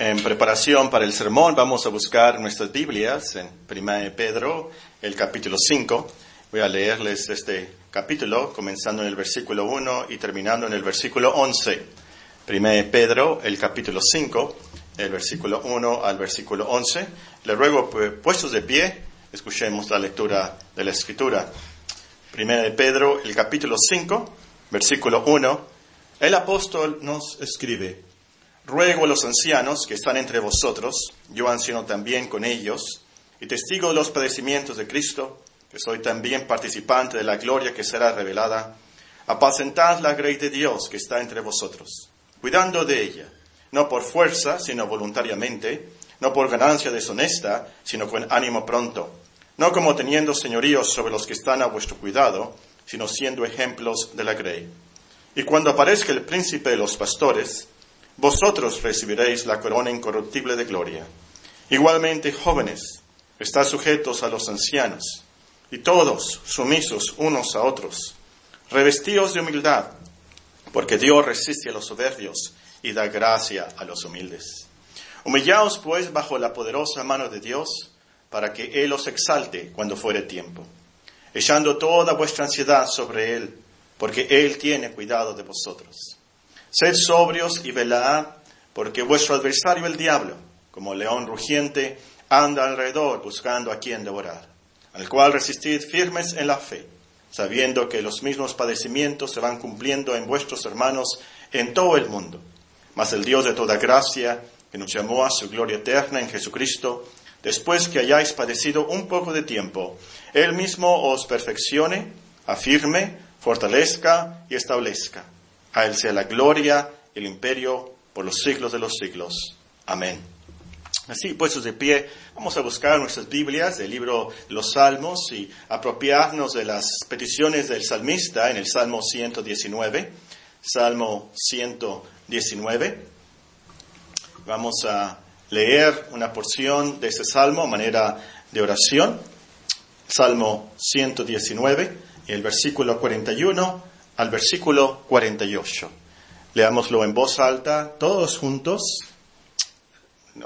En preparación para el sermón vamos a buscar nuestras Biblias en 1 Pedro, el capítulo 5. Voy a leerles este capítulo comenzando en el versículo 1 y terminando en el versículo 11. 1 Pedro, el capítulo 5, el versículo 1 al versículo 11. Le ruego, pues, puestos de pie, escuchemos la lectura de la Escritura. 1 Pedro, el capítulo 5, versículo 1. El apóstol nos escribe. Ruego a los ancianos que están entre vosotros, yo anciano también con ellos, y testigo de los padecimientos de Cristo, que soy también participante de la gloria que será revelada, apacentad la grey de Dios que está entre vosotros, cuidando de ella, no por fuerza, sino voluntariamente, no por ganancia deshonesta, sino con ánimo pronto, no como teniendo señoríos sobre los que están a vuestro cuidado, sino siendo ejemplos de la grey. Y cuando aparezca el príncipe de los pastores, vosotros recibiréis la corona incorruptible de gloria. Igualmente, jóvenes, estad sujetos a los ancianos, y todos sumisos unos a otros, revestidos de humildad, porque Dios resiste a los soberbios y da gracia a los humildes. Humillaos pues bajo la poderosa mano de Dios, para que Él os exalte cuando fuere tiempo, echando toda vuestra ansiedad sobre Él, porque Él tiene cuidado de vosotros. Sed sobrios y velad, porque vuestro adversario el diablo, como león rugiente, anda alrededor buscando a quien devorar, al cual resistid firmes en la fe, sabiendo que los mismos padecimientos se van cumpliendo en vuestros hermanos en todo el mundo. Mas el Dios de toda gracia, que nos llamó a su gloria eterna en Jesucristo, después que hayáis padecido un poco de tiempo, Él mismo os perfeccione, afirme, fortalezca y establezca. A Él sea la gloria, el imperio por los siglos de los siglos. Amén. Así, puestos de pie, vamos a buscar nuestras Biblias, el libro de los Salmos, y apropiarnos de las peticiones del salmista en el Salmo 119. Salmo 119. Vamos a leer una porción de este salmo a manera de oración. Salmo 119, el versículo 41 al versículo 48. Leámoslo en voz alta, todos juntos,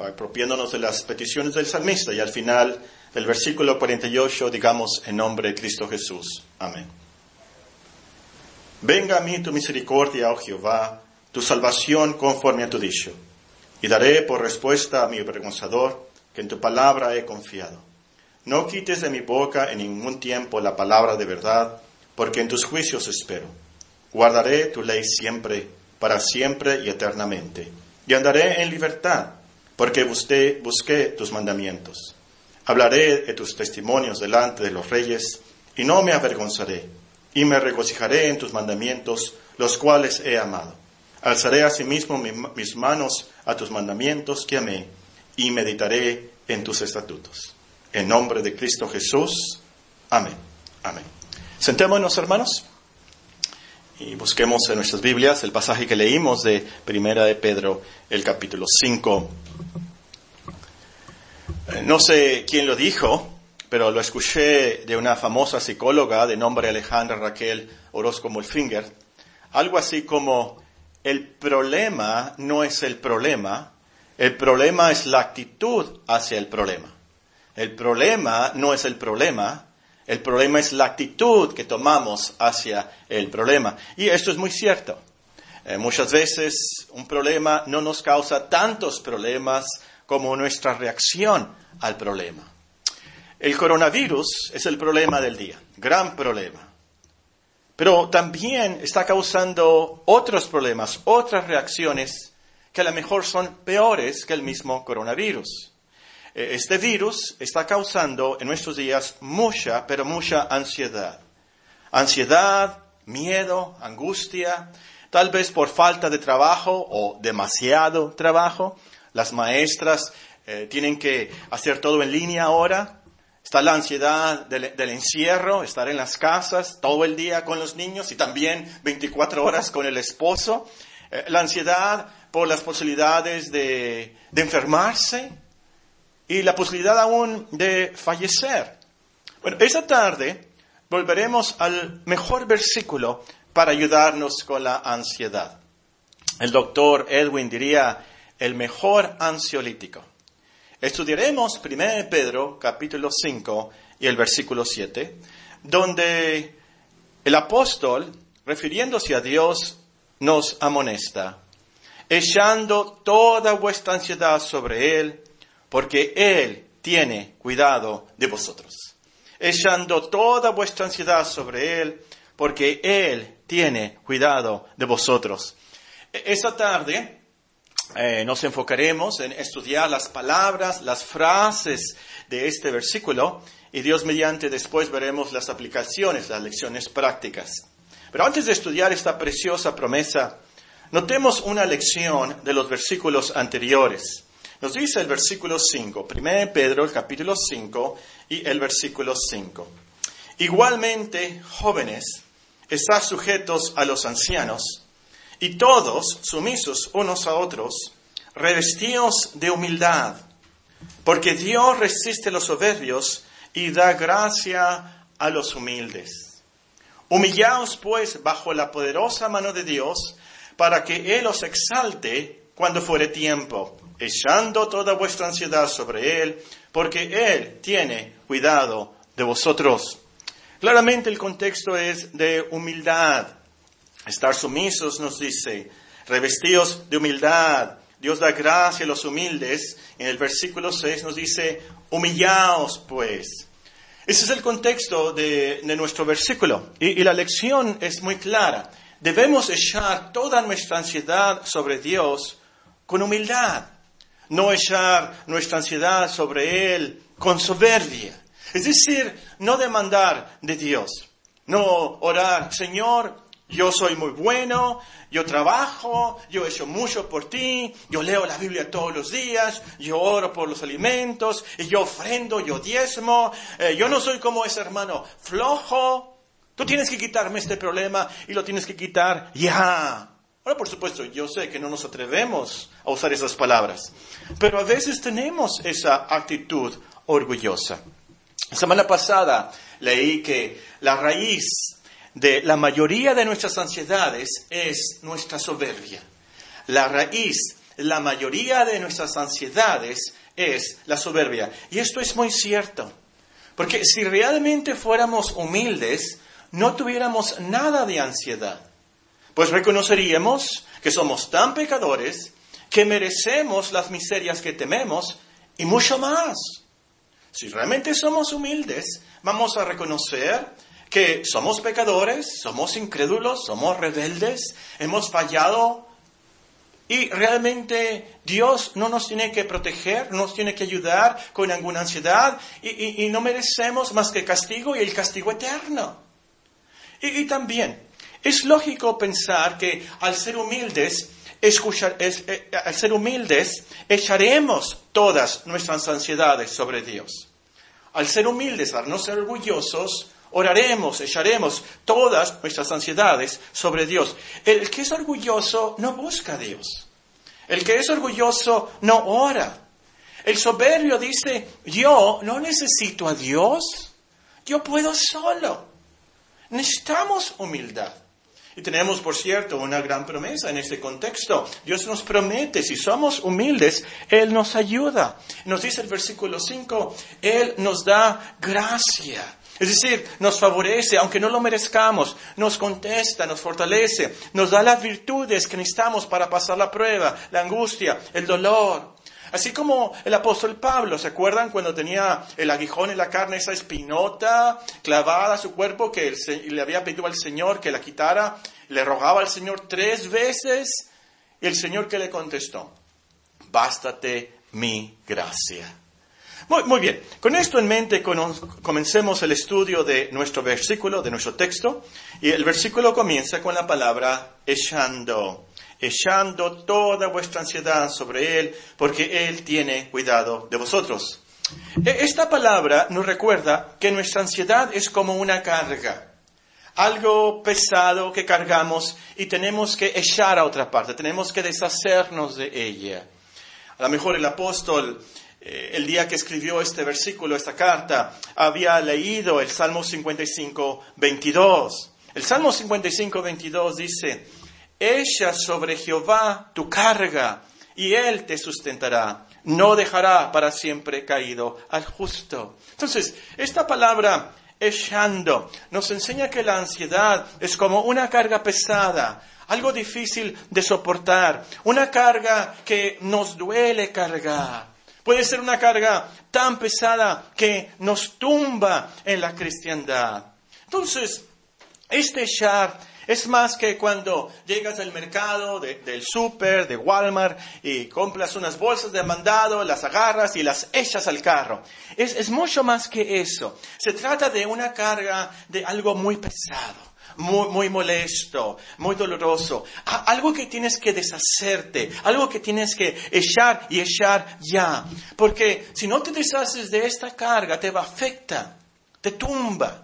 apropiándonos de las peticiones del salmista y al final del versículo 48 digamos en nombre de Cristo Jesús. Amén. Venga a mí tu misericordia, oh Jehová, tu salvación conforme a tu dicho, y daré por respuesta a mi avergonzador que en tu palabra he confiado. No quites de mi boca en ningún tiempo la palabra de verdad, porque en tus juicios espero. Guardaré tu ley siempre, para siempre y eternamente. Y andaré en libertad, porque busqué, tus mandamientos. Hablaré de tus testimonios delante de los reyes, y no me avergonzaré, y me regocijaré en tus mandamientos, los cuales he amado. Alzaré asimismo mis manos a tus mandamientos que amé, y meditaré en tus estatutos. En nombre de Cristo Jesús. Amén. Amén. Sentémonos, hermanos y busquemos en nuestras Biblias el pasaje que leímos de Primera de Pedro, el capítulo 5. Eh, no sé quién lo dijo, pero lo escuché de una famosa psicóloga de nombre Alejandra Raquel Orozco Molfinger. Algo así como, el problema no es el problema, el problema es la actitud hacia el problema. El problema no es el problema, el problema es la actitud que tomamos hacia el problema. Y esto es muy cierto. Eh, muchas veces un problema no nos causa tantos problemas como nuestra reacción al problema. El coronavirus es el problema del día, gran problema. Pero también está causando otros problemas, otras reacciones que a lo mejor son peores que el mismo coronavirus. Eh, este virus está causando en nuestros días mucha, pero mucha ansiedad. Ansiedad, miedo, angustia, tal vez por falta de trabajo o demasiado trabajo. Las maestras eh, tienen que hacer todo en línea ahora. Está la ansiedad del, encierro, estar en las casas todo el día con los niños y también 24 horas con el esposo. Eh, la ansiedad por las posibilidades de, de enfermarse, y la posibilidad aún de fallecer. Bueno, esta tarde volveremos al mejor versículo para ayudarnos con la ansiedad. El doctor Edwin diría, el mejor ansiolítico. Estudiaremos 1 Pedro capítulo 5 y el versículo 7, donde el apóstol, refiriéndose a Dios, nos amonesta, echando toda vuestra ansiedad sobre Él, porque Él tiene cuidado de vosotros. Echando toda vuestra ansiedad sobre Él, porque Él tiene cuidado de vosotros. E-, esta tarde eh, nos enfocaremos en estudiar las palabras, las frases de este versículo y Dios mediante después veremos las aplicaciones, las lecciones prácticas. Pero antes de estudiar esta preciosa promesa, notemos una lección de los versículos anteriores. Nos dice el versículo 5, 1 Pedro, el capítulo 5 y el versículo 5. Igualmente, jóvenes, estad sujetos a los ancianos, y todos sumisos unos a otros, revestidos de humildad, porque Dios resiste los soberbios y da gracia a los humildes. Humillaos pues bajo la poderosa mano de Dios, para que Él os exalte cuando fuere tiempo, echando toda vuestra ansiedad sobre Él, porque Él tiene cuidado de vosotros. Claramente el contexto es de humildad. Estar sumisos nos dice, revestidos de humildad. Dios da gracia a los humildes. En el versículo 6 nos dice, humillaos pues. Ese es el contexto de, nuestro versículo. Y, y la lección es muy clara. Debemos echar toda nuestra ansiedad sobre Dios con humildad. No echar nuestra ansiedad sobre Él con soberbia. Es decir, no demandar de Dios. No orar, Señor, yo soy muy bueno, yo trabajo, yo he hecho mucho por ti, yo leo la Biblia todos los días, yo oro por los alimentos, y yo ofrendo, yo diezmo, eh, yo no soy como ese hermano flojo. Tú tienes que quitarme este problema y lo tienes que quitar ya. Ahora, por supuesto, yo sé que no nos atrevemos a usar esas palabras, pero a veces tenemos esa actitud orgullosa. La semana pasada leí que la raíz de la mayoría de nuestras ansiedades es nuestra soberbia. La raíz, la mayoría de nuestras ansiedades es la soberbia. Y esto es muy cierto. Porque si realmente fuéramos humildes, no tuviéramos nada de ansiedad. Pues reconoceríamos que somos tan pecadores que merecemos las miserias que tememos y mucho más. Si realmente somos humildes, vamos a reconocer que somos pecadores, somos incrédulos, somos rebeldes, hemos fallado y realmente Dios no nos tiene que proteger, no nos tiene que ayudar con ninguna ansiedad y, no merecemos más que castigo y el castigo eterno. Y, también es lógico pensar que al ser humildes, escuchar, eh, al ser humildes, echaremos todas nuestras ansiedades sobre Dios. Al ser humildes, al no ser orgullosos, oraremos, echaremos todas nuestras ansiedades sobre Dios. El que es orgulloso no busca a Dios. El que es orgulloso no ora. El soberbio dice, yo no necesito a Dios, yo puedo solo. Necesitamos humildad. Y tenemos, por cierto, una gran promesa en este contexto. Dios nos promete, si somos humildes, Él nos ayuda. Nos dice el versículo 5, Él nos da gracia. Es decir, nos favorece, aunque no lo merezcamos, nos contesta, nos fortalece, nos da las virtudes que necesitamos para pasar la prueba, la angustia, el dolor. Así como el apóstol Pablo, ¿se acuerdan cuando tenía el aguijón en la carne, esa espinota clavada a su cuerpo que le había pedido al Señor que la quitara? Le rogaba al Señor tres veces y el Señor que le contestó, bástate mi gracia. Muy, bien, con esto en mente comencemos el estudio de nuestro versículo, de nuestro texto, y el versículo comienza con la palabra echando, echando toda vuestra ansiedad sobre Él, porque Él tiene cuidado de vosotros. E, esta palabra nos recuerda que nuestra ansiedad es como una carga, algo pesado que cargamos y tenemos que echar a otra parte, tenemos que deshacernos de ella. A lo mejor el apóstol eh, el día que escribió este versículo, esta carta, había leído el Salmo 55, 22. El Salmo 55, 22 dice, Echa sobre Jehová tu carga y Él te sustentará. No dejará para siempre caído al justo. Entonces, esta palabra echando nos enseña que la ansiedad es como una carga pesada, algo difícil de soportar, una carga que nos duele cargar. Puede ser una carga tan pesada que nos tumba en la cristiandad. Entonces, este echar es más que cuando llegas al mercado, del súper, de Walmart, y compras unas bolsas de mandado, las agarras y las echas al carro. Es, mucho más que eso. Se trata de una carga de algo muy pesado. Muy, muy, molesto, muy doloroso, algo que tienes que deshacerte, algo que tienes que echar y echar ya, porque si no te deshaces de esta carga, te va a afectar, te tumba.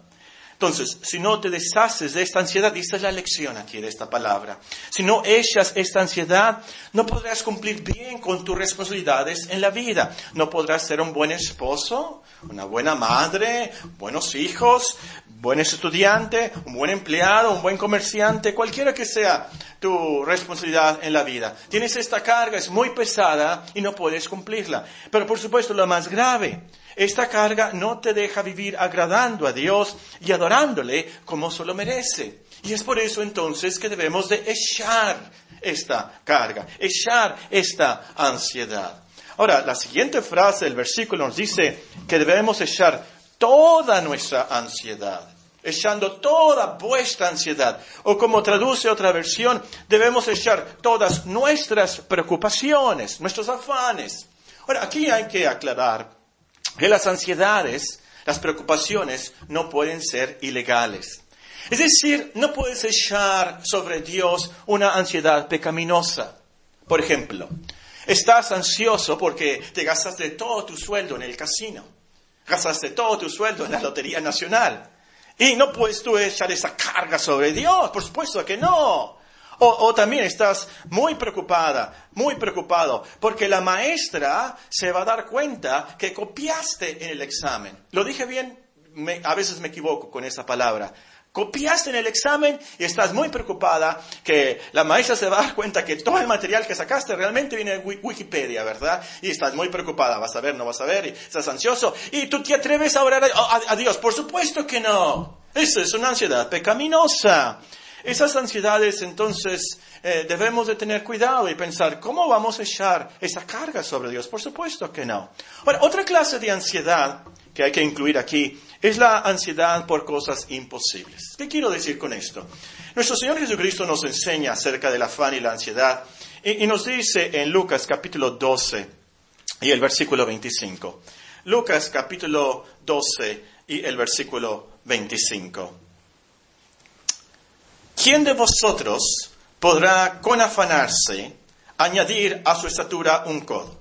Entonces, si no te deshaces de esta ansiedad, esta es la lección aquí de esta palabra. Si no echas esta ansiedad, no podrás cumplir bien con tus responsabilidades en la vida. No podrás ser un buen esposo, una buena madre, buenos hijos, buen estudiante, un buen empleado, un buen comerciante, cualquiera que sea tu responsabilidad en la vida. Tienes esta carga, es muy pesada y no puedes cumplirla. Pero por supuesto, lo más grave esta carga no te deja vivir agradando a Dios y adorándole como solo merece. Y es por eso entonces que debemos de echar esta carga, echar esta ansiedad. Ahora, la siguiente frase del versículo nos dice que debemos echar toda nuestra ansiedad, echando toda vuestra ansiedad. O como traduce otra versión, debemos echar todas nuestras preocupaciones, nuestros afanes. Ahora, aquí hay que aclarar que las ansiedades, las preocupaciones no pueden ser ilegales. Es decir, no puedes echar sobre Dios una ansiedad pecaminosa. Por ejemplo, estás ansioso porque te gastaste todo tu sueldo en el casino, gastaste todo tu sueldo en la Lotería Nacional. Y no puedes tú echar esa carga sobre Dios, por supuesto que no. O, también estás muy preocupada, muy preocupado, porque la maestra se va a dar cuenta que copiaste en el examen. ¿Lo dije bien? a veces me equivoco con esa palabra. Copiaste en el examen y estás muy preocupada que la maestra se va a dar cuenta que todo el material que sacaste realmente viene de Wikipedia, ¿verdad? Y estás muy preocupada, vas a ver, no vas a ver, estás ansioso. Y tú te atreves a orar a, a Dios. Por supuesto que no. Eso es una ansiedad pecaminosa. Esas ansiedades, entonces, eh, debemos de tener cuidado y pensar, ¿cómo vamos a echar esa carga sobre Dios? Por supuesto que no. Ahora, otra clase de ansiedad que hay que incluir aquí es la ansiedad por cosas imposibles. ¿Qué quiero decir con esto? Nuestro Señor Jesucristo nos enseña acerca del afán y la ansiedad y, y nos dice en Lucas capítulo 12 y el versículo 25. Lucas capítulo 12 y el versículo 25. ¿Quién de vosotros podrá con afanarse añadir a su estatura un codo?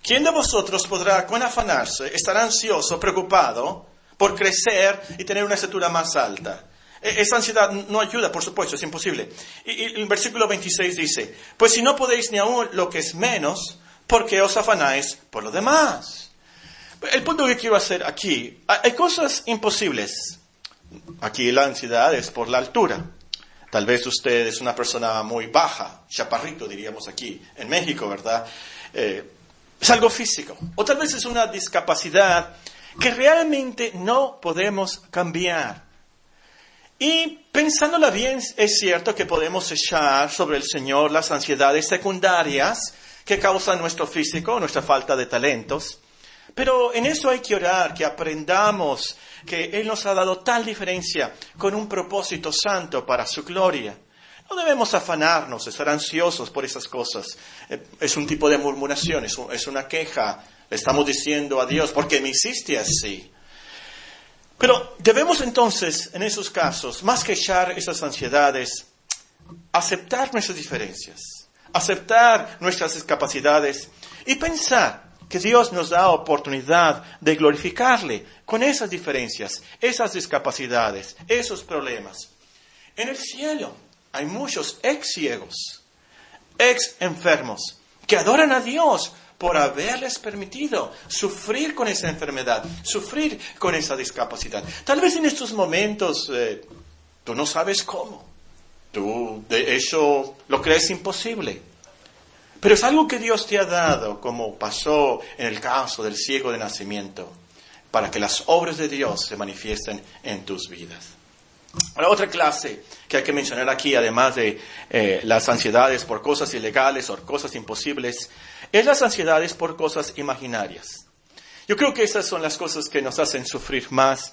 ¿Quién de vosotros podrá con afanarse estar ansioso, preocupado por crecer y tener una estatura más alta? E, esa ansiedad no ayuda, por supuesto, es imposible. Y, el versículo 26 dice, pues si no podéis ni aún lo que es menos, ¿por qué os afanáis por lo demás? El punto que quiero hacer aquí, hay cosas imposibles. Aquí la ansiedad es por la altura. Tal vez usted es una persona muy baja, chaparrito diríamos aquí, en México, ¿verdad? Eh, es algo físico. O tal vez es una discapacidad que realmente no podemos cambiar. Y pensándola bien, es cierto que podemos echar sobre el Señor las ansiedades secundarias que causan nuestro físico, nuestra falta de talentos. Pero en eso hay que orar, que aprendamos que Él nos ha dado tal diferencia con un propósito santo para su gloria. No debemos afanarnos, estar ansiosos por esas cosas. Eh, es un tipo de murmuración, es una queja. Estamos diciendo a Dios, ¿por qué me hiciste así? Pero debemos entonces, en esos casos, más que echar esas ansiedades, aceptar nuestras diferencias, aceptar nuestras discapacidades y pensar que Dios nos da oportunidad de glorificarle con esas diferencias, esas discapacidades, esos problemas. En el cielo hay muchos ex ciegos, ex enfermos, que adoran a Dios por haberles permitido sufrir con esa enfermedad, sufrir con esa discapacidad. Tal vez en estos momentos eh, tú no sabes cómo. Tú de hecho lo crees imposible. Pero es algo que Dios te ha dado, como pasó en el caso del ciego de nacimiento, para que las obras de Dios se manifiesten en tus vidas. La otra clase que hay que mencionar aquí, además de eh, las ansiedades por cosas ilegales o cosas imposibles, es las ansiedades por cosas imaginarias. Yo creo que esas son las cosas que nos hacen sufrir más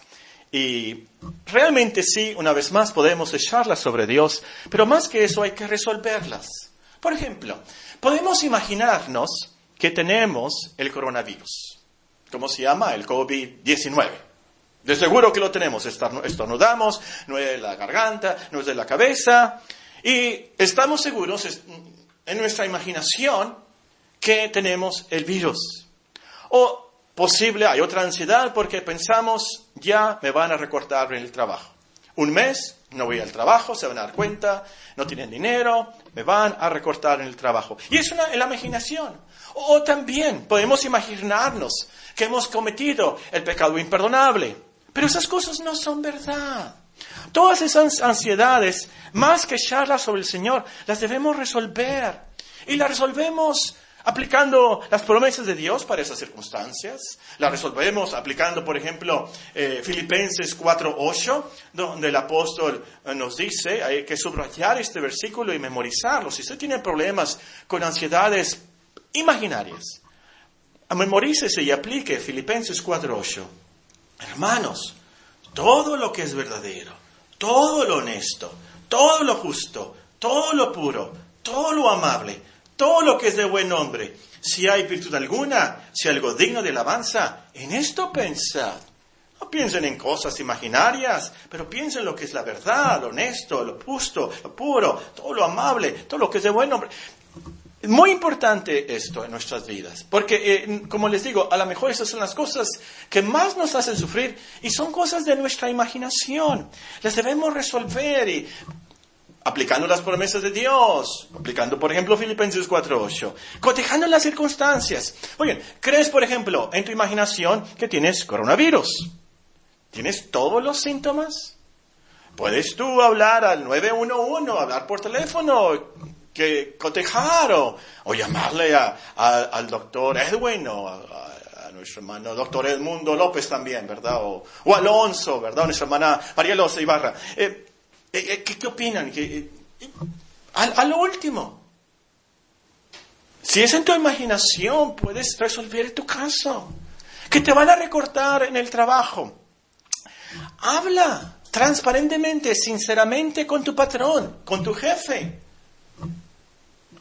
y realmente sí, una vez más podemos echarlas sobre Dios, pero más que eso hay que resolverlas. Por ejemplo, podemos imaginarnos que tenemos el coronavirus. ¿Cómo se llama? El COVID-19. De seguro que lo tenemos. Estornudamos, no es de la garganta, no es de la cabeza. Y estamos seguros en nuestra imaginación que tenemos el virus. O posible, hay otra ansiedad porque pensamos, ya me van a recortar en el trabajo. Un mes, no voy al trabajo, se van a dar cuenta, no tienen dinero, me van a recortar en el trabajo. Y es una, la imaginación. O, también podemos imaginarnos que hemos cometido el pecado imperdonable. Pero esas cosas no son verdad. Todas esas ansiedades, más que echarlas sobre el Señor, las debemos resolver. Y las resolvemos aplicando las promesas de Dios para esas circunstancias. La resolvemos aplicando, por ejemplo, eh, Filipenses 4.8, donde el apóstol eh, nos dice, hay que subrayar este versículo y memorizarlo. Si usted tiene problemas con ansiedades imaginarias, memorícese y aplique Filipenses 4.8. Hermanos, todo lo que es verdadero, todo lo honesto, todo lo justo, todo lo puro, todo lo amable, todo lo que es de buen nombre, si hay virtud alguna, si algo digno de alabanza, en esto pensad. No piensen en cosas imaginarias, pero piensen en lo que es la verdad, lo honesto, lo justo, lo puro, todo lo amable, todo lo que es de buen nombre. Muy importante esto en nuestras vidas, porque, eh, como les digo, a lo mejor esas son las cosas que más nos hacen sufrir y son cosas de nuestra imaginación. Las debemos resolver y aplicando las promesas de Dios, aplicando, por ejemplo, Filipenses 4.8, cotejando las circunstancias. Oye, ¿crees, por ejemplo, en tu imaginación que tienes coronavirus? ¿Tienes todos los síntomas? Puedes tú hablar al 911, hablar por teléfono, que cotejar o, llamarle al doctor Edwin o a, nuestro hermano doctor Edmundo López también, ¿verdad? O, Alonso, ¿verdad? nuestra hermana María Loza Ibarra. Eh, eh, eh, ¿Qué, opinan? Eh, a, lo último, si es en tu imaginación, puedes resolver tu caso. Que te van a recortar en el trabajo. Habla transparentemente, sinceramente con tu patrón, con tu jefe.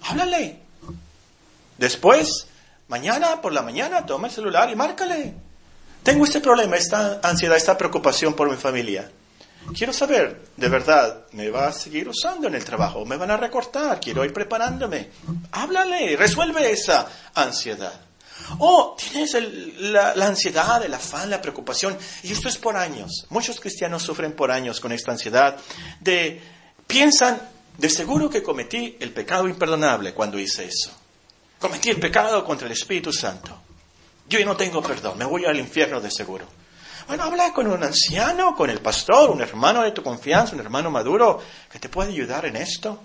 Háblale. Después, mañana por la mañana, toma el celular y márcale. Tengo este problema, esta ansiedad, esta preocupación por mi familia. Quiero saber, de verdad, ¿me va a seguir usando en el trabajo? ¿Me van a recortar? Quiero ir preparándome. Háblale, resuelve esa ansiedad. O tienes la, la, ansiedad, el afán, la preocupación, y esto es por años. Muchos cristianos sufren por años con esta ansiedad de, piensan, de seguro que cometí el pecado imperdonable cuando hice eso. Cometí el pecado contra el Espíritu Santo. Yo no tengo perdón, me voy al infierno de seguro. Bueno, habla con un anciano, con el pastor, un hermano de tu confianza, un hermano maduro que te puede ayudar en esto.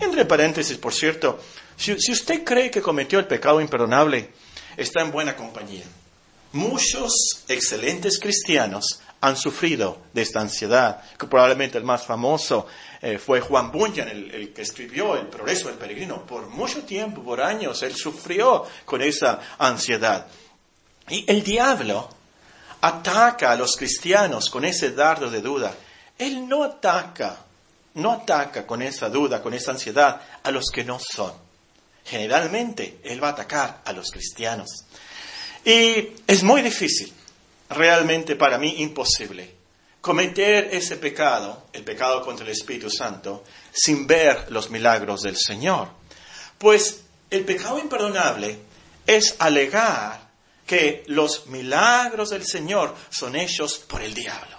entre paréntesis, por cierto, si, usted cree que cometió el pecado imperdonable, está en buena compañía. Muchos excelentes cristianos han sufrido de esta ansiedad, que probablemente el más famoso eh, fue Juan Bunyan, el, el, que escribió El progreso del peregrino. Por mucho tiempo, por años, él sufrió con esa ansiedad. Y el diablo ataca a los cristianos con ese dardo de duda. Él no ataca, no ataca con esa duda, con esa ansiedad a los que no son. Generalmente Él va a atacar a los cristianos. Y es muy difícil, realmente para mí imposible, cometer ese pecado, el pecado contra el Espíritu Santo, sin ver los milagros del Señor. Pues el pecado imperdonable es alegar que los milagros del Señor son hechos por el diablo.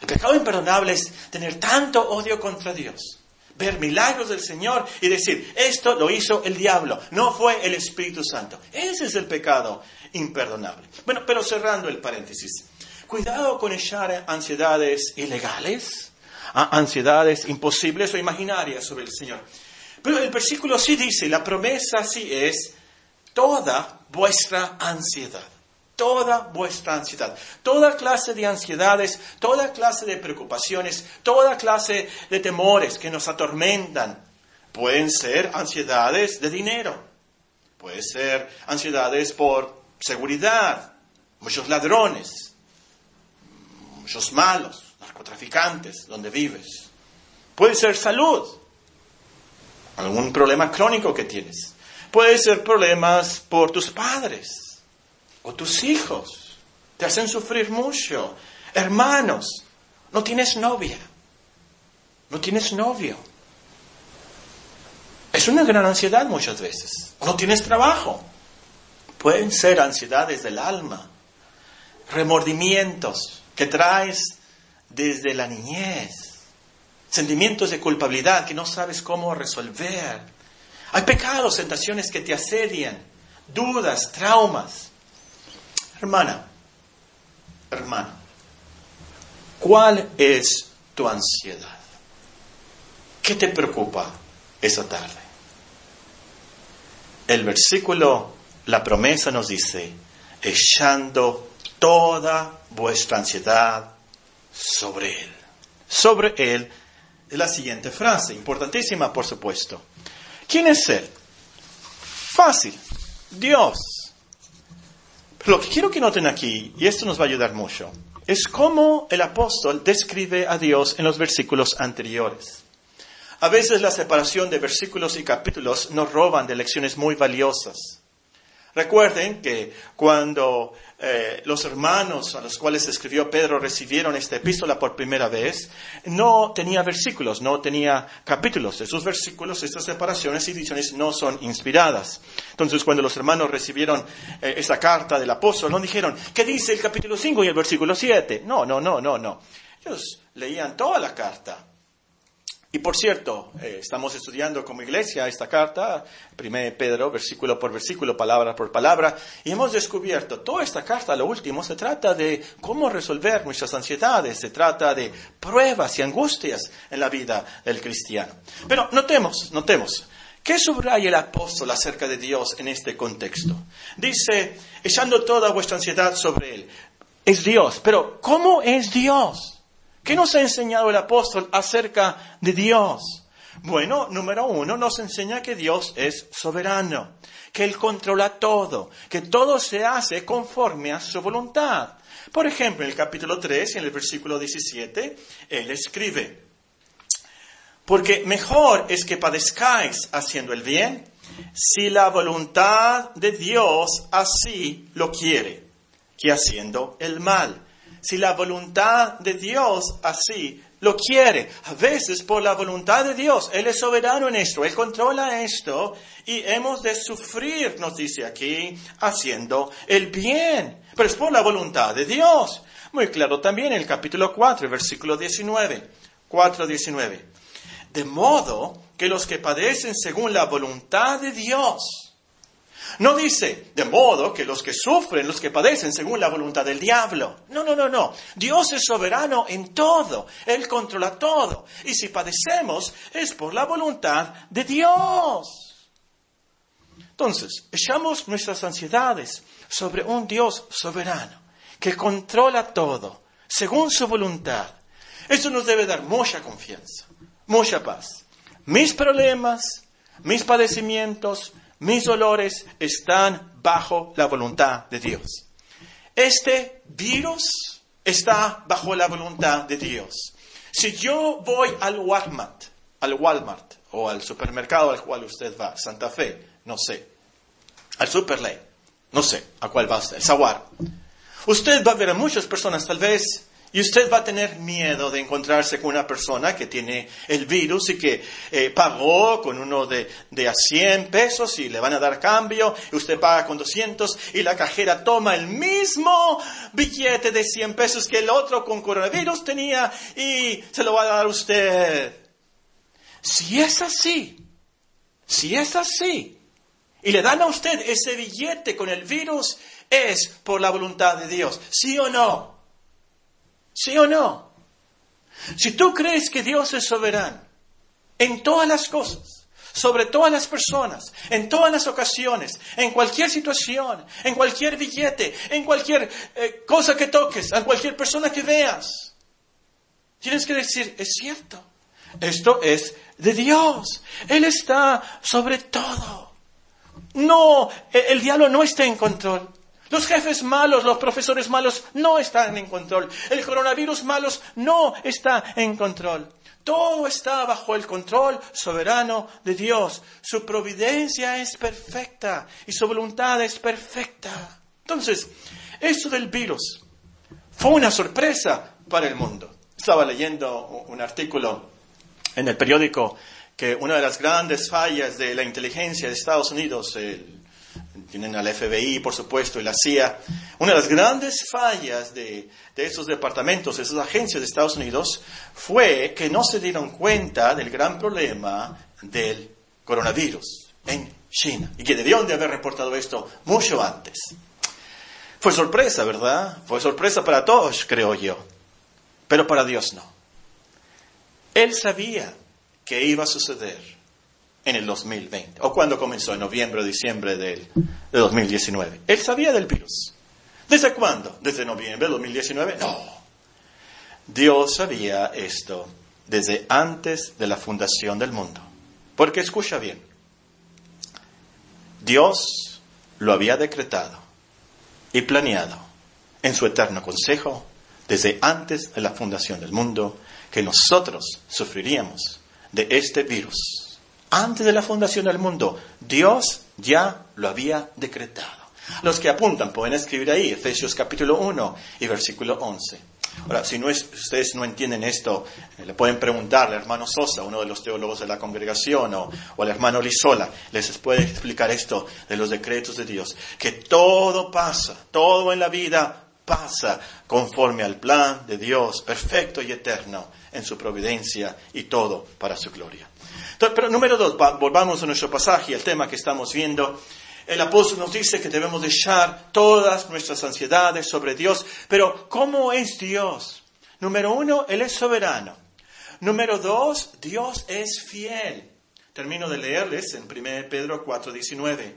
El pecado imperdonable es tener tanto odio contra Dios, ver milagros del Señor y decir, esto lo hizo el diablo, no fue el Espíritu Santo. Ese es el pecado imperdonable. Bueno, pero cerrando el paréntesis, cuidado con echar ansiedades ilegales, ansiedades imposibles o imaginarias sobre el Señor. Pero el versículo sí dice, la promesa sí es toda vuestra ansiedad. Toda vuestra ansiedad. Toda clase de ansiedades, toda clase de preocupaciones, toda clase de temores que nos atormentan. Pueden ser ansiedades de dinero. Puede ser ansiedades por seguridad. Muchos ladrones. Muchos malos. Narcotraficantes. Donde vives. Puede ser salud algún problema crónico que tienes. Puede ser problemas por tus padres o tus hijos. Te hacen sufrir mucho. Hermanos, no tienes novia. No tienes novio. Es una gran ansiedad muchas veces. No tienes trabajo. Pueden ser ansiedades del alma, remordimientos que traes desde la niñez sentimientos de culpabilidad que no sabes cómo resolver. Hay pecados, tentaciones que te asedian, dudas, traumas. Hermana, hermano, ¿cuál es tu ansiedad? ¿Qué te preocupa esa tarde? El versículo, la promesa nos dice, echando toda vuestra ansiedad sobre Él. Sobre Él la siguiente frase, importantísima por supuesto. ¿Quién es Él? Fácil, Dios. Lo que quiero que noten aquí, y esto nos va a ayudar mucho, es cómo el apóstol describe a Dios en los versículos anteriores. A veces la separación de versículos y capítulos nos roban de lecciones muy valiosas. Recuerden que cuando eh, los hermanos a los cuales escribió Pedro recibieron esta epístola por primera vez, no tenía versículos, no tenía capítulos. Esos versículos, estas separaciones y ediciones no son inspiradas. Entonces, cuando los hermanos recibieron eh, esa carta del apóstol, no dijeron, ¿qué dice el capítulo 5 y el versículo 7? No, no, no, no, no. Ellos leían toda la carta y por cierto, eh, estamos estudiando como iglesia esta carta, 1 Pedro, versículo por versículo, palabra por palabra, y hemos descubierto, toda esta carta, lo último, se trata de cómo resolver nuestras ansiedades, se trata de pruebas y angustias en la vida del cristiano. Pero notemos, notemos, ¿qué subraya el apóstol acerca de Dios en este contexto? Dice, echando toda vuestra ansiedad sobre Él. Es Dios, pero ¿cómo es Dios? ¿Qué nos ha enseñado el apóstol acerca de Dios? Bueno, número uno, nos enseña que Dios es soberano, que Él controla todo, que todo se hace conforme a su voluntad. Por ejemplo, en el capítulo 3, en el versículo 17, Él escribe, porque mejor es que padezcáis haciendo el bien, si la voluntad de Dios así lo quiere, que haciendo el mal si la voluntad de Dios así lo quiere. A veces por la voluntad de Dios, Él es soberano en esto, Él controla esto y hemos de sufrir, nos dice aquí, haciendo el bien. Pero es por la voluntad de Dios. Muy claro también en el capítulo 4, versículo 19. 4, 19. De modo que los que padecen según la voluntad de Dios, no dice, de modo que los que sufren, los que padecen según la voluntad del diablo. No, no, no, no. Dios es soberano en todo. Él controla todo. Y si padecemos es por la voluntad de Dios. Entonces, echamos nuestras ansiedades sobre un Dios soberano que controla todo según su voluntad. Eso nos debe dar mucha confianza, mucha paz. Mis problemas, mis padecimientos, mis dolores están bajo la voluntad de Dios. Este virus está bajo la voluntad de Dios. Si yo voy al Walmart, al Walmart o al supermercado al cual usted va, Santa Fe, no sé, al Superley, no sé a cuál va usted, el Saguar, usted va a ver a muchas personas tal vez y usted va a tener miedo de encontrarse con una persona que tiene el virus y que eh, pagó con uno de, de, a 100 pesos y le van a dar cambio, y usted paga con 200 y la cajera toma el mismo billete de 100 pesos que el otro con coronavirus tenía y se lo va a dar a usted. Si es así, si es así, y le dan a usted ese billete con el virus, es por la voluntad de Dios, ¿sí o no? ¿Sí o no? Si tú crees que Dios es soberano en todas las cosas, sobre todas las personas, en todas las ocasiones, en cualquier situación, en cualquier billete, en cualquier eh, cosa que toques, en cualquier persona que veas. Tienes que decir, es cierto, esto es de Dios. Él está sobre todo. No, e-, el diablo no está en control. Los jefes malos, los profesores malos no están en control. El coronavirus malos no está en control. Todo está bajo el control soberano de Dios. Su providencia es perfecta y su voluntad es perfecta. Entonces, esto del virus fue una sorpresa para el mundo. Estaba leyendo un artículo en el periódico que una de las grandes fallas de la inteligencia de Estados Unidos, tienen al FBI, por supuesto, y la CIA. Una de las grandes fallas de, esos departamentos, de esas agencias de Estados Unidos, fue que no se dieron cuenta del gran problema del coronavirus en China y que debieron de haber reportado esto mucho antes. Fue sorpresa, ¿verdad? Fue sorpresa para todos, creo yo, pero para Dios no. Él sabía que iba a suceder en el 2020, o cuando comenzó, en noviembre o diciembre del, de 2019. Él sabía del virus. ¿Desde cuándo? ¿Desde noviembre de 2019? No. Dios sabía esto desde antes de la fundación del mundo. Porque escucha bien, Dios lo había decretado y planeado en su eterno consejo desde antes de la fundación del mundo que nosotros sufriríamos de este virus antes de la fundación del mundo, Dios ya lo había decretado. Los que apuntan pueden escribir ahí, Efesios capítulo 1 y versículo 11. Ahora, si ustedes no entienden esto, eh, le pueden preguntar al hermano Sosa, uno de los teólogos de la congregación, o, o, al hermano Lizola, les puede explicar esto de los decretos de Dios, que todo pasa, todo en la vida pasa conforme al plan de Dios, perfecto y eterno, en su providencia y todo para su gloria pero número dos, volvamos a nuestro pasaje, el tema que estamos viendo. El apóstol nos dice que debemos echar todas nuestras ansiedades sobre Dios. Pero, ¿cómo es Dios? Número uno, Él es soberano. Número dos, Dios es fiel. Termino de leerles en 1 Pedro 4:19.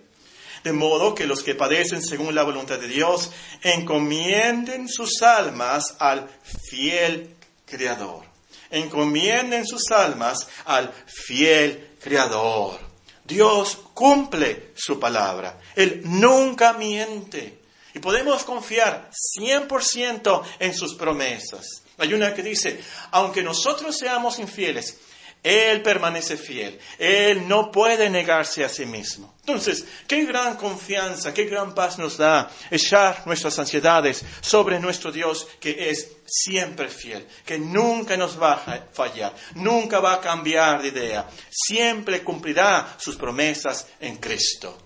De modo que los que padecen según la voluntad de Dios encomienden sus almas al fiel Creador encomienden sus almas al fiel Creador. Dios cumple su palabra. Él nunca miente. Y podemos confiar 100% en sus promesas. Hay una que dice, aunque nosotros seamos infieles, él permanece fiel. Él no puede negarse a sí mismo. Entonces, qué gran confianza, qué gran paz nos da echar nuestras ansiedades sobre nuestro Dios que es siempre fiel, que nunca nos va a fallar, nunca va a cambiar de idea, siempre cumplirá sus promesas en Cristo.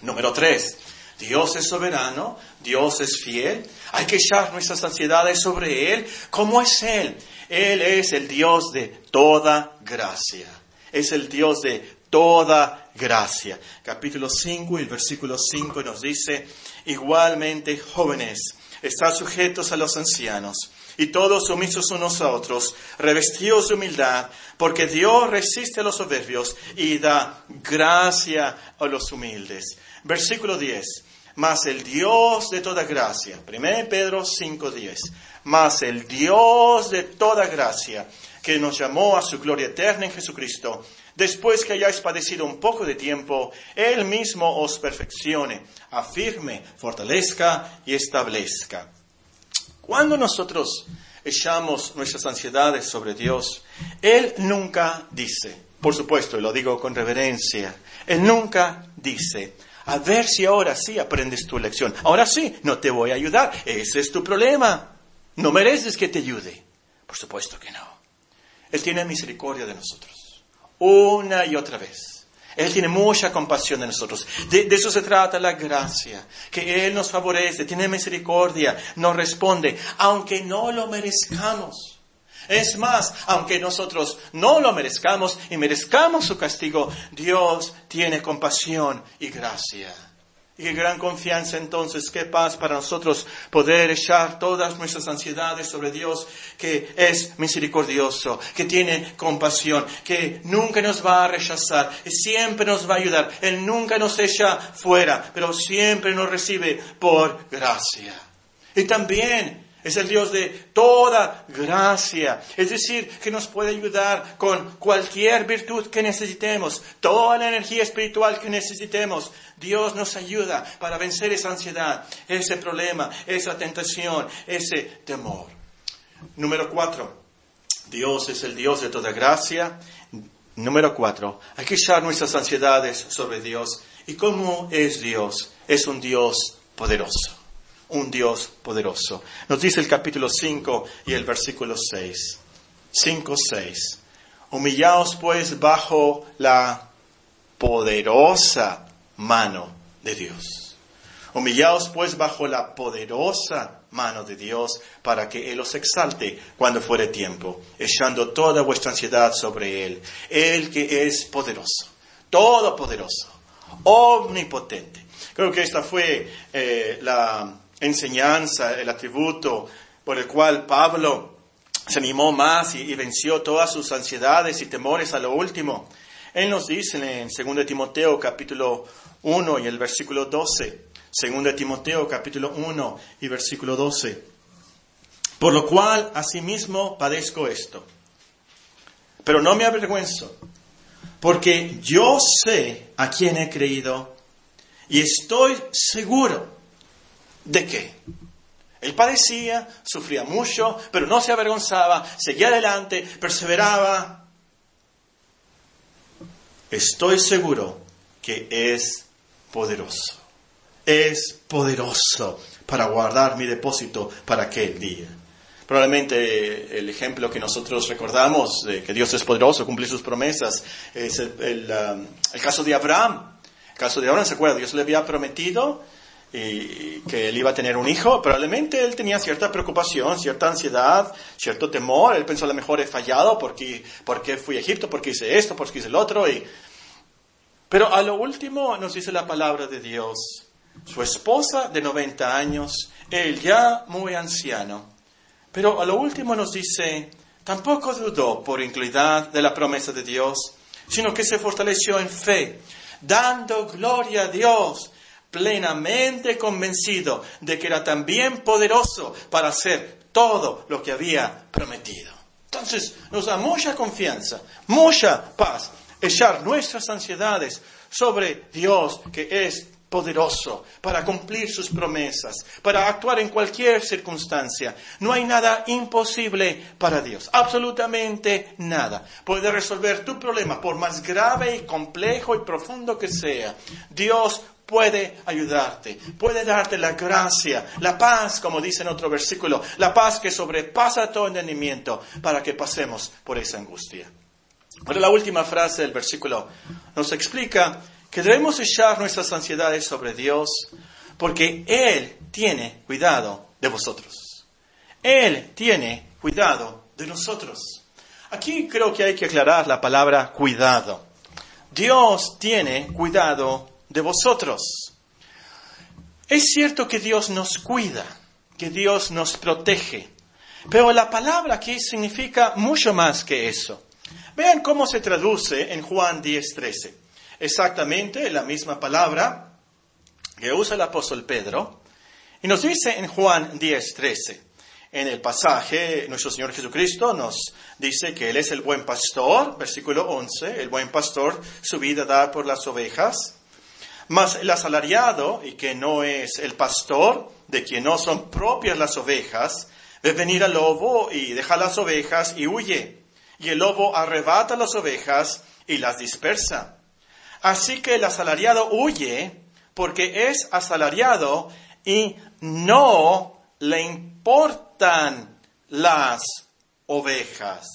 Número tres, Dios es soberano, Dios es fiel, hay que echar nuestras ansiedades sobre Él. ¿Cómo es Él? Él es el Dios de toda gracia. Es el Dios de toda gracia. Capítulo 5 y el versículo 5 nos dice, igualmente jóvenes, están sujetos a los ancianos y todos sumisos unos a otros, revestidos de humildad, porque Dios resiste a los soberbios y da gracia a los humildes. Versículo 10. Mas el Dios de toda gracia, 1 Pedro 5:10, mas el Dios de toda gracia, que nos llamó a su gloria eterna en Jesucristo, después que hayáis padecido un poco de tiempo, Él mismo os perfeccione, afirme, fortalezca y establezca. Cuando nosotros echamos nuestras ansiedades sobre Dios, Él nunca dice, por supuesto, y lo digo con reverencia, Él nunca dice, a ver si ahora sí aprendes tu lección. Ahora sí, no te voy a ayudar. Ese es tu problema. No mereces que te ayude. Por supuesto que no. Él tiene misericordia de nosotros. Una y otra vez. Él tiene mucha compasión de nosotros. De, eso se trata la gracia. Que Él nos favorece, tiene misericordia, nos responde, aunque no lo merezcamos. Es más, aunque nosotros no lo merezcamos y merezcamos su castigo, Dios tiene compasión y gracia. Y qué gran confianza entonces, qué paz para nosotros poder echar todas nuestras ansiedades sobre Dios, que es misericordioso, que tiene compasión, que nunca nos va a rechazar, y siempre nos va a ayudar. Él nunca nos echa fuera, pero siempre nos recibe por gracia. Y también es el Dios de toda gracia. Es decir, que nos puede ayudar con cualquier virtud que necesitemos, toda la energía espiritual que necesitemos. Dios nos ayuda para vencer esa ansiedad, ese problema, esa tentación, ese temor. Número cuatro. Dios es el Dios de toda gracia. Número cuatro. Hay que echar nuestras ansiedades sobre Dios. ¿Y cómo es Dios? Es un Dios poderoso un Dios poderoso. Nos dice el capítulo 5 y el versículo 6. 5, 6. Humillaos pues bajo la poderosa mano de Dios. Humillaos pues bajo la poderosa mano de Dios para que Él os exalte cuando fuere tiempo, echando toda vuestra ansiedad sobre Él. Él que es poderoso, todopoderoso, omnipotente. Creo que esta fue eh, la enseñanza, el atributo por el cual Pablo se animó más y, venció todas sus ansiedades y temores a lo último. Él nos dice en 2 Timoteo capítulo 1 y el versículo 12, 2 Timoteo capítulo 1 y versículo 12, por lo cual asimismo padezco esto, pero no me avergüenzo, porque yo sé a quién he creído y estoy seguro ¿De qué? Él padecía, sufría mucho, pero no se avergonzaba, seguía adelante, perseveraba. Estoy seguro que es poderoso. Es poderoso para guardar mi depósito para aquel día. Probablemente el ejemplo que nosotros recordamos de que Dios es poderoso, cumple sus promesas, es el, um, caso de Abraham. El caso de Abraham, ¿se acuerda? Dios le había prometido y que él iba a tener un hijo, probablemente él tenía cierta preocupación, cierta ansiedad, cierto temor, él pensó a lo mejor he fallado porque, porque fui a Egipto, porque hice esto, porque hice el otro, y... pero a lo último nos dice la palabra de Dios, su esposa de 90 años, él ya muy anciano, pero a lo último nos dice, tampoco dudó por inclinidad de la promesa de Dios, sino que se fortaleció en fe, dando gloria a Dios, plenamente convencido de que era también poderoso para hacer todo lo que había prometido. Entonces nos da mucha confianza, mucha paz, echar nuestras ansiedades sobre Dios que es poderoso para cumplir sus promesas, para actuar en cualquier circunstancia. No hay nada imposible para Dios, absolutamente nada. Puede resolver tu problema, por más grave y complejo y profundo que sea. Dios puede ayudarte, puede darte la gracia, la paz, como dice en otro versículo, la paz que sobrepasa todo entendimiento para que pasemos por esa angustia. Pero la última frase del versículo nos explica que debemos echar nuestras ansiedades sobre Dios porque Él tiene cuidado de vosotros. Él tiene cuidado de nosotros. Aquí creo que hay que aclarar la palabra cuidado. Dios tiene cuidado de vosotros. Es cierto que Dios nos cuida, que Dios nos protege, pero la palabra aquí significa mucho más que eso. Vean cómo se traduce en Juan 10:13. Exactamente la misma palabra que usa el apóstol Pedro. Y nos dice en Juan 10:13. En el pasaje, nuestro Señor Jesucristo nos dice que Él es el buen pastor, versículo 11, el buen pastor su vida da por las ovejas. Mas el asalariado, y que no es el pastor, de quien no son propias las ovejas, ve venir al lobo y deja las ovejas y huye. Y el lobo arrebata las ovejas y las dispersa. Así que el asalariado huye porque es asalariado y no le importan las ovejas.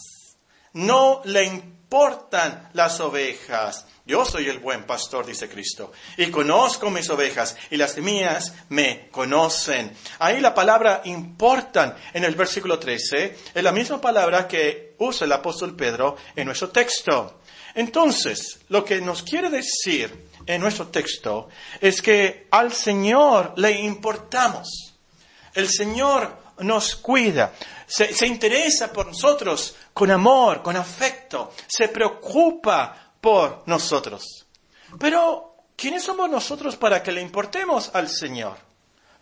No le importan las ovejas. Yo soy el buen pastor, dice Cristo, y conozco mis ovejas, y las mías me conocen. Ahí la palabra importan en el versículo 13 es la misma palabra que usa el apóstol Pedro en nuestro texto. Entonces, lo que nos quiere decir en nuestro texto es que al Señor le importamos. El Señor nos cuida, se, se interesa por nosotros con amor, con afecto, se preocupa por nosotros. Pero, ¿quiénes somos nosotros para que le importemos al Señor?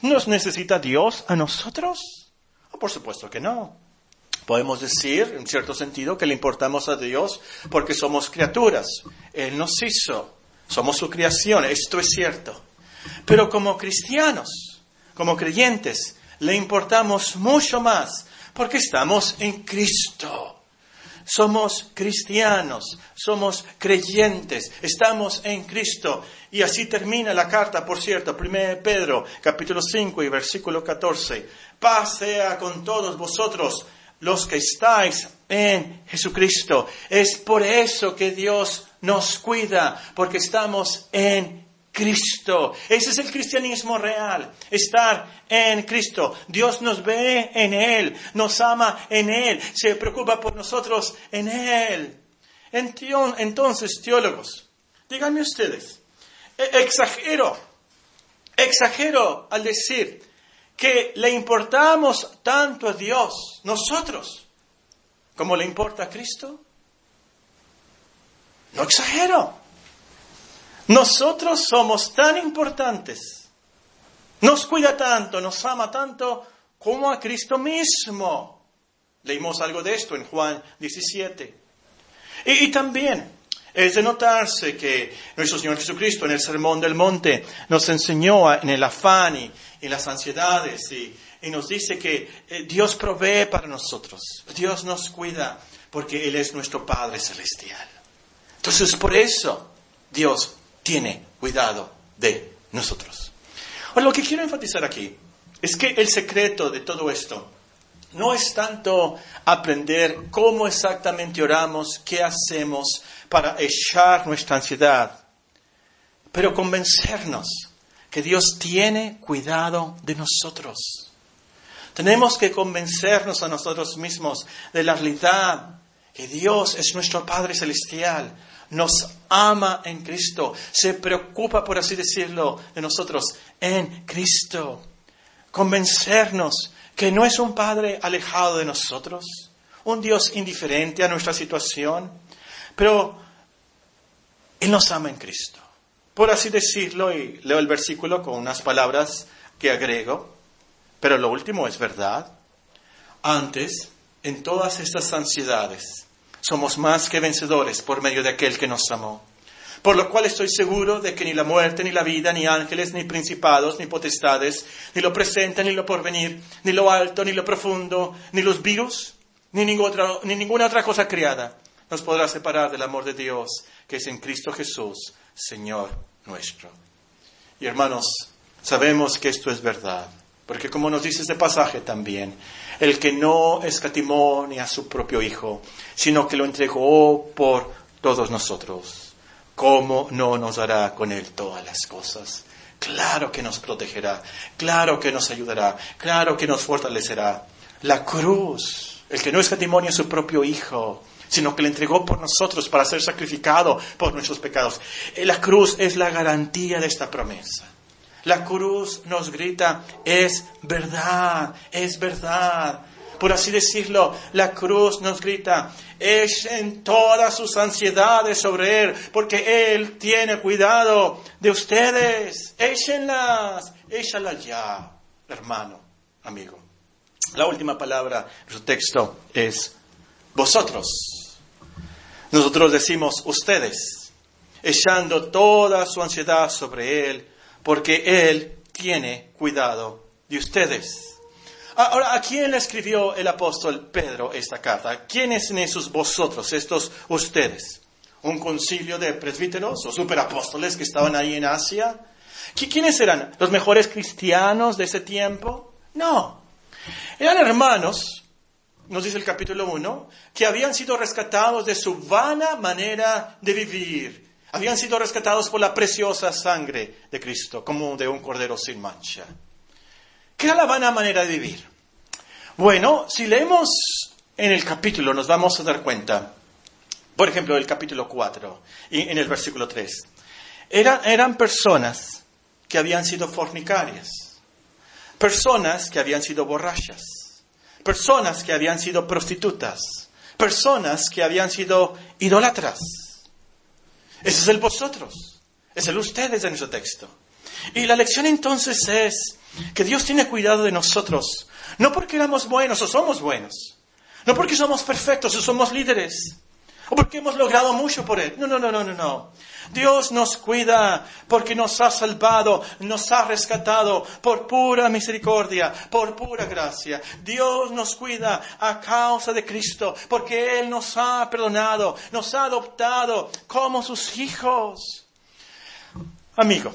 ¿Nos necesita Dios a nosotros? Oh, por supuesto que no. Podemos decir, en cierto sentido, que le importamos a Dios porque somos criaturas. Él nos hizo, somos su creación, esto es cierto. Pero como cristianos, como creyentes, le importamos mucho más porque estamos en Cristo. Somos cristianos, somos creyentes, estamos en Cristo. Y así termina la carta, por cierto, 1 Pedro, capítulo 5 y versículo 14. Paz sea con todos vosotros los que estáis en Jesucristo. Es por eso que Dios nos cuida, porque estamos en Cristo. Ese es el cristianismo real, estar en Cristo. Dios nos ve en Él, nos ama en Él, se preocupa por nosotros en Él. Entonces, teólogos, díganme ustedes, e-, exagero, exagero al decir que le importamos tanto a Dios, nosotros, como le importa a Cristo? No exagero. Nosotros somos tan importantes, nos cuida tanto, nos ama tanto como a Cristo mismo. Leímos algo de esto en Juan 17. Y, y también es de notarse que nuestro Señor Jesucristo en el Sermón del Monte nos enseñó en el afán y en las ansiedades y, nos dice que eh, Dios provee para nosotros, Dios nos cuida porque Él es nuestro Padre Celestial. Entonces por eso Dios tiene cuidado de nosotros. Ahora lo que quiero enfatizar aquí es que el secreto de todo esto no es tanto aprender cómo exactamente oramos, qué hacemos para echar nuestra ansiedad, pero convencernos que Dios tiene cuidado de nosotros. Tenemos que convencernos a nosotros mismos de la realidad que Dios es nuestro Padre Celestial, nos ama en Cristo, se preocupa, por así decirlo, de nosotros en Cristo. Convencernos que no es un Padre alejado de nosotros, un Dios indiferente a nuestra situación, pero Él nos ama en Cristo por así decirlo, y leo el versículo con unas palabras que agrego, pero lo último es verdad. Antes, en todas estas ansiedades, somos más que vencedores por medio de aquel que nos amó. Por lo cual estoy seguro de que ni la muerte, ni la vida, ni ángeles, ni principados, ni potestades, ni lo presente, ni lo porvenir, ni lo alto, ni lo profundo, ni los virus, ni ninguna ni ninguna otra cosa creada, nos podrá separar del amor de Dios que es en Cristo Jesús, Señor nuestro. Y hermanos, sabemos que esto es verdad, porque como nos dice este pasaje también, el que no escatimó ni a su propio Hijo, sino que lo entregó por todos nosotros, ¿cómo no nos dará con él todas las cosas? Claro que nos protegerá, claro que nos ayudará, claro que nos fortalecerá. La cruz, el que no escatimó ni a su propio Hijo, sino que le entregó por nosotros para ser sacrificado por nuestros pecados. La cruz es la garantía de esta promesa. La cruz nos grita, es verdad, es verdad. Por así decirlo, la cruz nos grita, echen todas sus ansiedades sobre Él, porque Él tiene cuidado de ustedes. Échenlas, échalas ya, hermano, amigo. La última palabra de su texto es vosotros. Nosotros decimos ustedes, echando toda su ansiedad sobre Él, porque Él tiene cuidado de ustedes. Ahora, ¿a quién le escribió el apóstol Pedro esta carta? ¿Quiénes son esos vosotros, estos ustedes? ¿Un concilio de presbíteros o superapóstoles que estaban ahí en Asia? ¿Quiénes eran? ¿Los mejores cristianos de ese tiempo? No. Eran hermanos nos dice el capítulo 1, que habían sido rescatados de su vana manera de vivir. Habían sido rescatados por la preciosa sangre de Cristo, como de un cordero sin mancha. ¿Qué era la vana manera de vivir? Bueno, si leemos en el capítulo, nos vamos a dar cuenta, por ejemplo, el capítulo 4 y en el versículo 3. eran, personas que habían sido fornicarias, personas que habían sido borrachas, personas que habían sido prostitutas, personas que habían sido idólatras. Ese es el vosotros, es el ustedes en nuestro texto. Y la lección entonces es que Dios tiene cuidado de nosotros, no porque éramos buenos o somos buenos, no porque somos perfectos o somos líderes, o porque hemos logrado mucho por Él. No, no, no, no, no, no. Dios nos cuida porque nos ha salvado, nos ha rescatado por pura misericordia, por pura gracia. Dios nos cuida a causa de Cristo porque Él nos ha perdonado, nos ha adoptado como sus hijos. Amigo,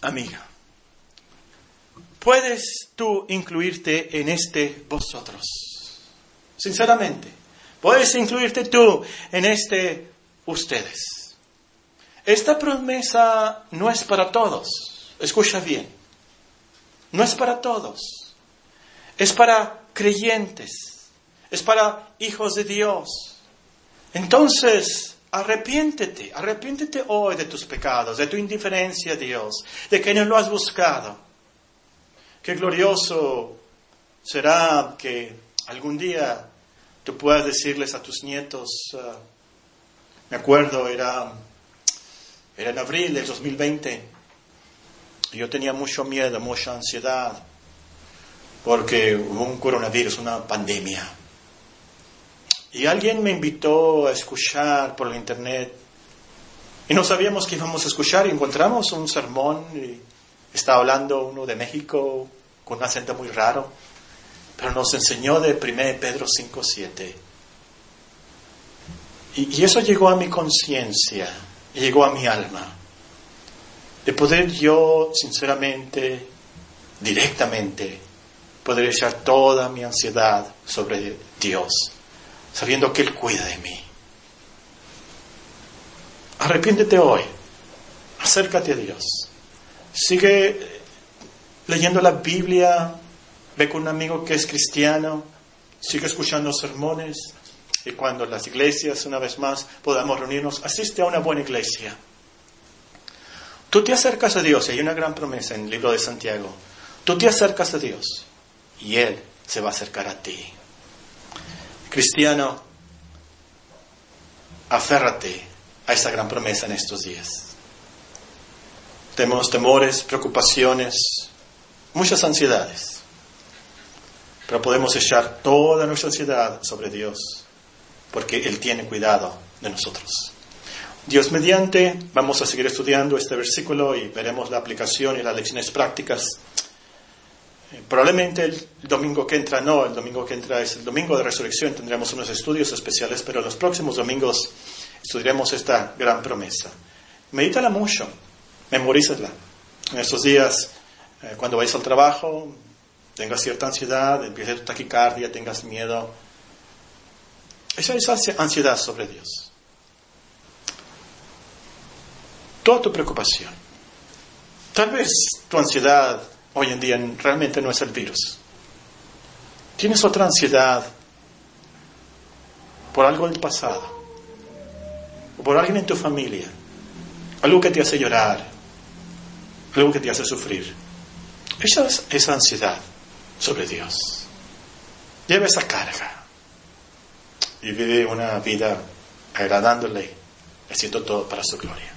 amiga, ¿puedes tú incluirte en este vosotros? Sinceramente, ¿puedes incluirte tú en este ustedes? Esta promesa no es para todos, escucha bien, no es para todos, es para creyentes, es para hijos de Dios. Entonces, arrepiéntete, arrepiéntete hoy de tus pecados, de tu indiferencia a Dios, de que no lo has buscado. Qué glorioso será que algún día tú puedas decirles a tus nietos, uh, me acuerdo, era, era en abril del 2020, y yo tenía mucho miedo, mucha ansiedad, porque hubo un coronavirus, una pandemia. Y alguien me invitó a escuchar por la internet. Y no sabíamos qué íbamos a escuchar y encontramos un sermón y estaba hablando uno de México con un acento muy raro, pero nos enseñó de 1 Pedro 5, 7. Y, y eso llegó a mi conciencia, llegó a mi alma, de poder yo sinceramente, directamente, poder echar toda mi ansiedad sobre Dios sabiendo que Él cuida de mí. Arrepiéntete hoy, acércate a Dios, sigue leyendo la Biblia, ve con un amigo que es cristiano, sigue escuchando sermones y cuando las iglesias, una vez más, podamos reunirnos, asiste a una buena iglesia. Tú te acercas a Dios, y hay una gran promesa en el libro de Santiago. Tú te acercas a Dios y Él se va a acercar a ti. Cristiano, aférrate a esa gran promesa en estos días. Tenemos temores, preocupaciones, muchas ansiedades, pero podemos echar toda nuestra ansiedad sobre Dios, porque Él tiene cuidado de nosotros. Dios mediante, vamos a seguir estudiando este versículo y veremos la aplicación y las lecciones prácticas Probablemente el domingo que entra, no, el domingo que entra es el domingo de resurrección, tendremos unos estudios especiales, pero los próximos domingos estudiaremos esta gran promesa. Medítala mucho, memorízala. En estos días, eh, cuando vais al trabajo, tengas cierta ansiedad, empiece tu taquicardia, tengas miedo. Esa es ansiedad sobre Dios. Toda tu preocupación. Tal vez tu ansiedad hoy en día realmente no es el virus. Tienes otra ansiedad por algo del pasado, o por alguien en tu familia, algo que te hace llorar, algo que te hace sufrir. Esa es esa ansiedad sobre Dios. Lleva esa carga y vive una vida agradándole, haciendo todo para su gloria.